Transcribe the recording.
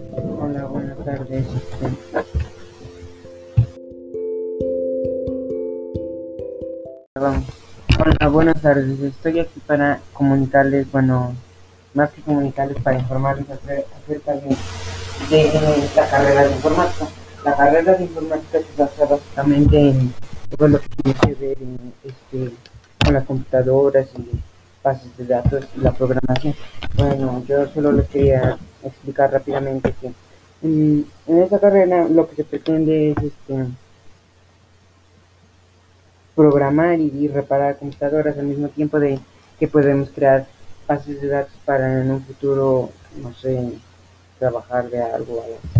Hola, buenas tardes. Hola, buenas tardes. Estoy aquí para comunicarles, bueno, más que comunicarles, para informarles acer- acerca de, la carrera de informática. La carrera de informática se basa básicamente en todo lo que tiene que ver este, con las computadoras y bases de datos y la programación. Bueno, yo solo les quería explicar rápidamente que mm, en esta carrera lo que se pretende es este, programar y, y reparar computadoras al mismo tiempo de que podemos crear bases de datos para en un futuro, no sé, trabajar de algo. algo.